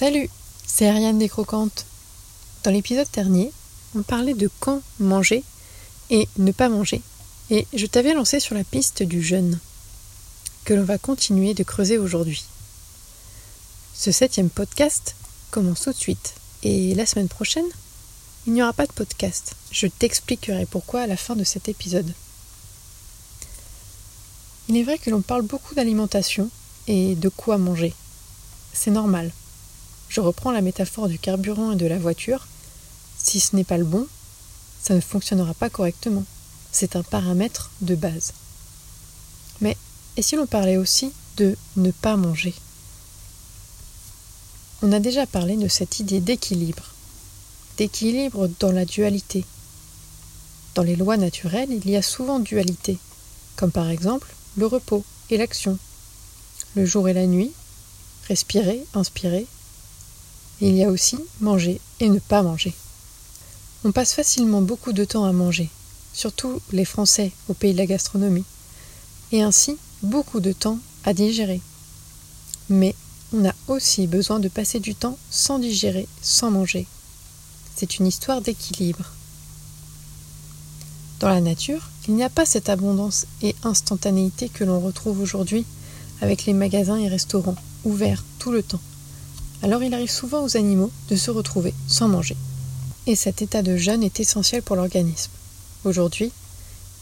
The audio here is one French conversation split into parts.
Salut, c'est Ariane des Croquantes. Dans l'épisode dernier, on parlait de quand manger et ne pas manger. Et je t'avais lancé sur la piste du jeûne, que l'on va continuer de creuser aujourd'hui. Ce septième podcast commence tout de suite. Et la semaine prochaine, il n'y aura pas de podcast. Je t'expliquerai pourquoi à la fin de cet épisode. Il est vrai que l'on parle beaucoup d'alimentation et de quoi manger. C'est normal. Je reprends la métaphore du carburant et de la voiture. Si ce n'est pas le bon, ça ne fonctionnera pas correctement. C'est un paramètre de base. Mais et si l'on parlait aussi de ne pas manger? On a déjà parlé de cette idée d'équilibre. D'équilibre dans la dualité. Dans les lois naturelles, il y a souvent dualité, comme par exemple le repos et l'action, le jour et la nuit, respirer, inspirer, il y a aussi manger et ne pas manger. On passe facilement beaucoup de temps à manger, surtout les Français au pays de la gastronomie, et ainsi beaucoup de temps à digérer. Mais on a aussi besoin de passer du temps sans digérer, sans manger. C'est une histoire d'équilibre. Dans la nature, il n'y a pas cette abondance et instantanéité que l'on retrouve aujourd'hui avec les magasins et restaurants ouverts tout le temps alors il arrive souvent aux animaux de se retrouver sans manger. Et cet état de jeûne est essentiel pour l'organisme. Aujourd'hui,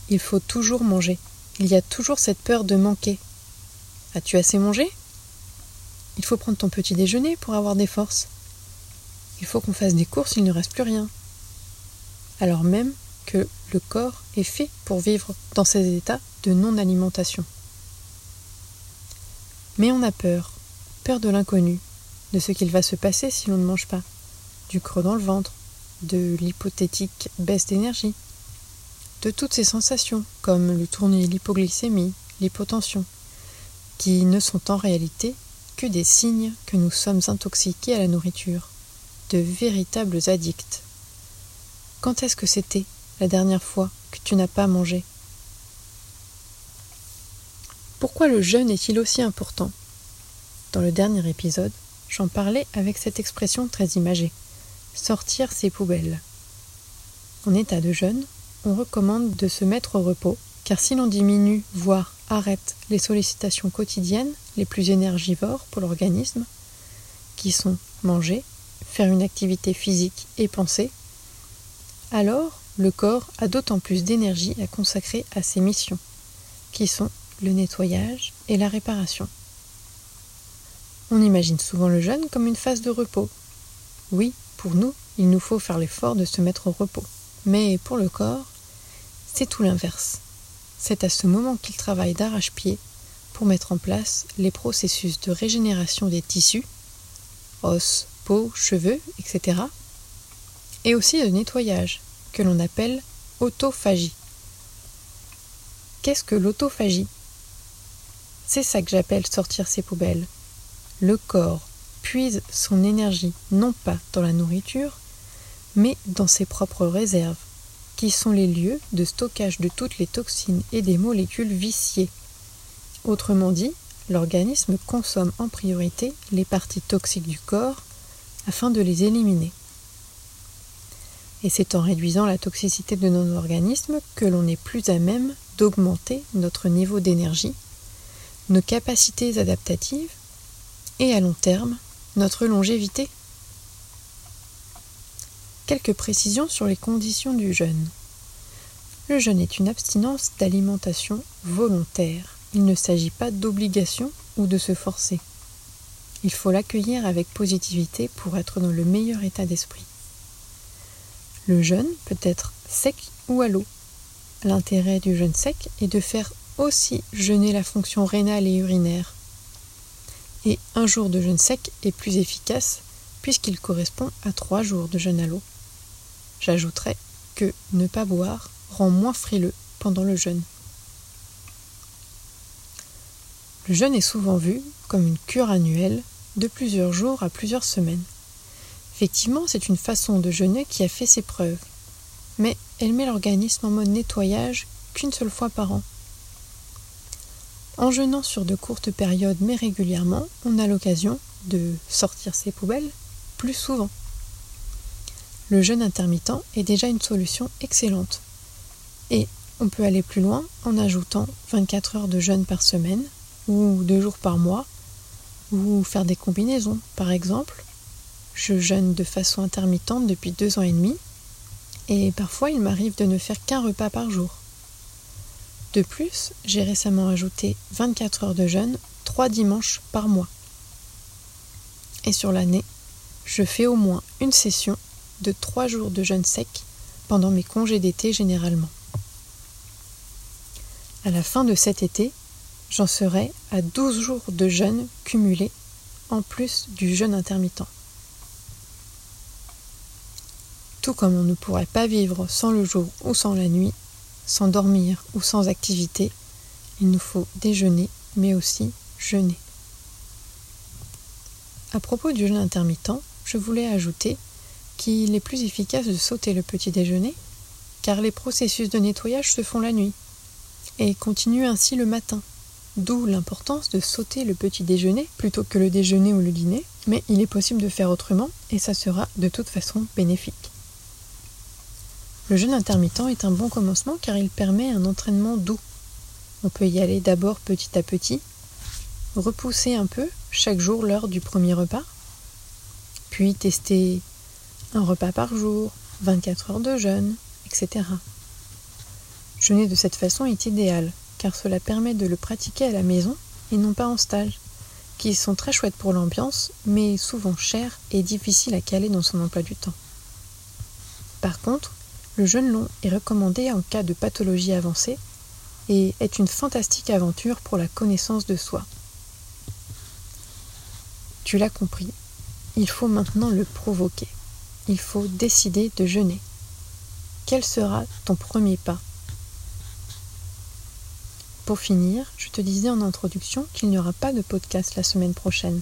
il faut toujours manger. Il y a toujours cette peur de manquer. As-tu assez mangé? Il faut prendre ton petit déjeuner pour avoir des forces. Il faut qu'on fasse des courses, il ne reste plus rien. Alors même que le corps est fait pour vivre dans ces états de non-alimentation. Mais on a peur, peur de l'inconnu, de ce qu'il va se passer si l'on ne mange pas, du creux dans le ventre, de l'hypothétique baisse d'énergie, de toutes ces sensations comme le tournis, l'hypoglycémie, l'hypotension, qui ne sont en réalité que des signes que nous sommes intoxiqués à la nourriture, de véritables addicts. Quand est-ce que c'était la dernière fois que tu n'as pas mangé? Pourquoi le jeûne est-il aussi important? Dans le dernier épisode, J'en parlais avec cette expression très imagée sortir ses poubelles. En état de jeûne, on recommande de se mettre au repos, car si l'on diminue, voire arrête les sollicitations quotidiennes les plus énergivores pour l'organisme, qui sont manger, faire une activité physique et penser, alors le corps a d'autant plus d'énergie à consacrer à ses missions, qui sont le nettoyage et la réparation. On imagine souvent le jeûne comme une phase de repos. Oui, pour nous, il nous faut faire l'effort de se mettre au repos. Mais pour le corps, c'est tout l'inverse. C'est à ce moment qu'il travaille d'arrache-pied pour mettre en place les processus de régénération des tissus, os, peau, cheveux, etc. Et aussi de nettoyage, que l'on appelle autophagie. Qu'est-ce que l'autophagie? C'est ça que j'appelle sortir ses poubelles le corps puise son énergie non pas dans la nourriture, mais dans ses propres réserves, qui sont les lieux de stockage de toutes les toxines et des molécules viciées. Autrement dit, l'organisme consomme en priorité les parties toxiques du corps afin de les éliminer. Et c'est en réduisant la toxicité de nos organismes que l'on est plus à même d'augmenter notre niveau d'énergie, nos capacités adaptatives et à long terme notre longévité. Quelques précisions sur les conditions du jeûne. Le jeûne est une abstinence d'alimentation volontaire. Il ne s'agit pas d'obligation ou de se forcer. Il faut l'accueillir avec positivité pour être dans le meilleur état d'esprit. Le jeûne peut être sec ou à l'eau. L'intérêt du jeûne sec est de faire aussi jeûner la fonction rénale et urinaire et un jour de jeûne sec est plus efficace puisqu'il correspond à trois jours de jeûne à l'eau. J'ajouterai que ne pas boire rend moins frileux pendant le jeûne. Le jeûne est souvent vu comme une cure annuelle de plusieurs jours à plusieurs semaines. Effectivement, c'est une façon de jeûner qui a fait ses preuves, mais elle met l'organisme en mode nettoyage qu'une seule fois par an. En jeûnant sur de courtes périodes mais régulièrement, on a l'occasion de sortir ses poubelles plus souvent. Le jeûne intermittent est déjà une solution excellente. Et on peut aller plus loin en ajoutant 24 heures de jeûne par semaine ou deux jours par mois ou faire des combinaisons. Par exemple, je jeûne de façon intermittente depuis deux ans et demi et parfois il m'arrive de ne faire qu'un repas par jour. De plus, j'ai récemment ajouté 24 heures de jeûne trois dimanches par mois. Et sur l'année, je fais au moins une session de trois jours de jeûne sec pendant mes congés d'été généralement. À la fin de cet été, j'en serai à 12 jours de jeûne cumulé en plus du jeûne intermittent. Tout comme on ne pourrait pas vivre sans le jour ou sans la nuit, sans dormir ou sans activité, il nous faut déjeuner mais aussi jeûner. À propos du jeûne intermittent, je voulais ajouter qu'il est plus efficace de sauter le petit déjeuner, car les processus de nettoyage se font la nuit, et continuent ainsi le matin. D'où l'importance de sauter le petit déjeuner plutôt que le déjeuner ou le dîner, mais il est possible de faire autrement et ça sera de toute façon bénéfique. Le jeûne intermittent est un bon commencement car il permet un entraînement doux. On peut y aller d'abord petit à petit, repousser un peu chaque jour l'heure du premier repas, puis tester un repas par jour, 24 heures de jeûne, etc. Jeûner de cette façon est idéal, car cela permet de le pratiquer à la maison et non pas en stage, qui sont très chouettes pour l'ambiance, mais souvent chers et difficiles à caler dans son emploi du temps. Par contre, le jeûne long est recommandé en cas de pathologie avancée et est une fantastique aventure pour la connaissance de soi. Tu l'as compris, il faut maintenant le provoquer il faut décider de jeûner. Quel sera ton premier pas? Pour finir, je te disais en introduction qu'il n'y aura pas de podcast la semaine prochaine,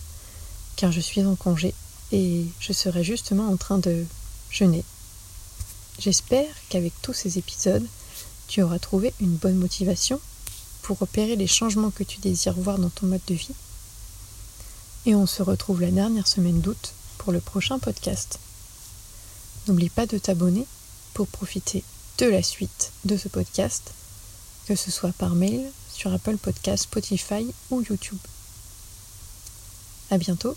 car je suis en congé et je serai justement en train de jeûner. J'espère qu'avec tous ces épisodes, tu auras trouvé une bonne motivation pour opérer les changements que tu désires voir dans ton mode de vie. Et on se retrouve la dernière semaine d'août pour le prochain podcast. N'oublie pas de t'abonner pour profiter de la suite de ce podcast, que ce soit par mail, sur Apple Podcast, Spotify ou YouTube. À bientôt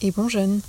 et bon jeûne